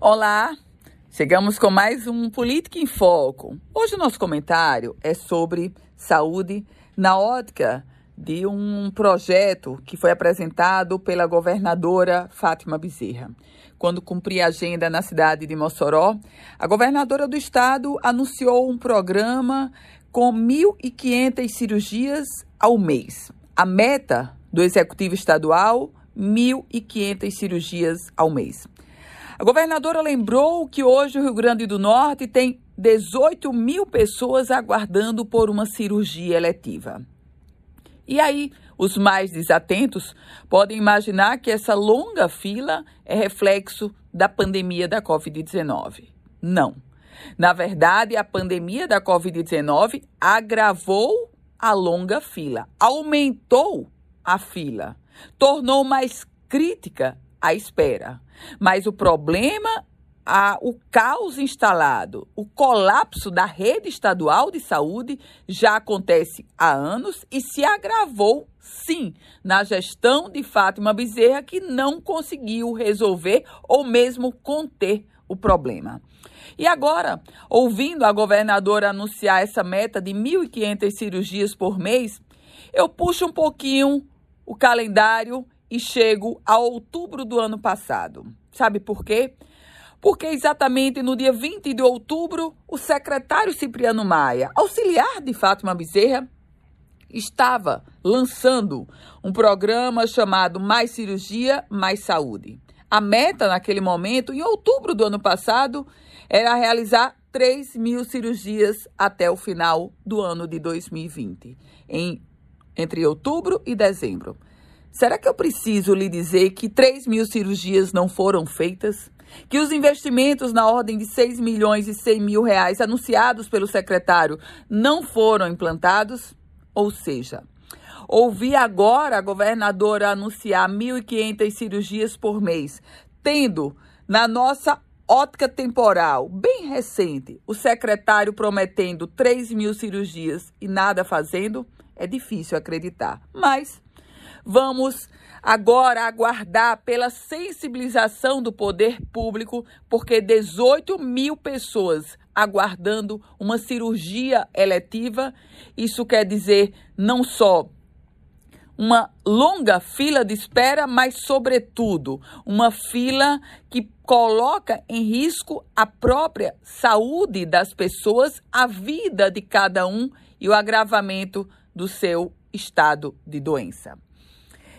Olá, chegamos com mais um Política em Foco. Hoje o nosso comentário é sobre saúde na ótica de um projeto que foi apresentado pela governadora Fátima Bezerra. Quando cumpria a agenda na cidade de Mossoró, a governadora do estado anunciou um programa com 1.500 cirurgias ao mês. A meta do executivo estadual, 1.500 cirurgias ao mês. A governadora lembrou que hoje o Rio Grande do Norte tem 18 mil pessoas aguardando por uma cirurgia eletiva. E aí, os mais desatentos podem imaginar que essa longa fila é reflexo da pandemia da Covid-19. Não. Na verdade, a pandemia da Covid-19 agravou a longa fila, aumentou a fila, tornou mais crítica a espera. Mas o problema, a, o caos instalado, o colapso da rede estadual de saúde já acontece há anos e se agravou, sim, na gestão de Fátima Bezerra, que não conseguiu resolver ou mesmo conter o problema. E agora, ouvindo a governadora anunciar essa meta de 1.500 cirurgias por mês, eu puxo um pouquinho o calendário e chego a outubro do ano passado. Sabe por quê? Porque exatamente no dia 20 de outubro, o secretário Cipriano Maia, auxiliar de Fátima Bezerra, estava lançando um programa chamado Mais Cirurgia, Mais Saúde. A meta naquele momento, em outubro do ano passado, era realizar 3 mil cirurgias até o final do ano de 2020, em, entre outubro e dezembro. Será que eu preciso lhe dizer que 3 mil cirurgias não foram feitas? Que os investimentos na ordem de 6 milhões e 100 mil reais anunciados pelo secretário não foram implantados? Ou seja, ouvi agora a governadora anunciar 1.500 cirurgias por mês, tendo na nossa ótica temporal bem recente o secretário prometendo 3 mil cirurgias e nada fazendo, é difícil acreditar. Mas Vamos agora aguardar pela sensibilização do poder público, porque 18 mil pessoas aguardando uma cirurgia eletiva, isso quer dizer não só uma longa fila de espera, mas, sobretudo, uma fila que coloca em risco a própria saúde das pessoas, a vida de cada um e o agravamento do seu estado de doença.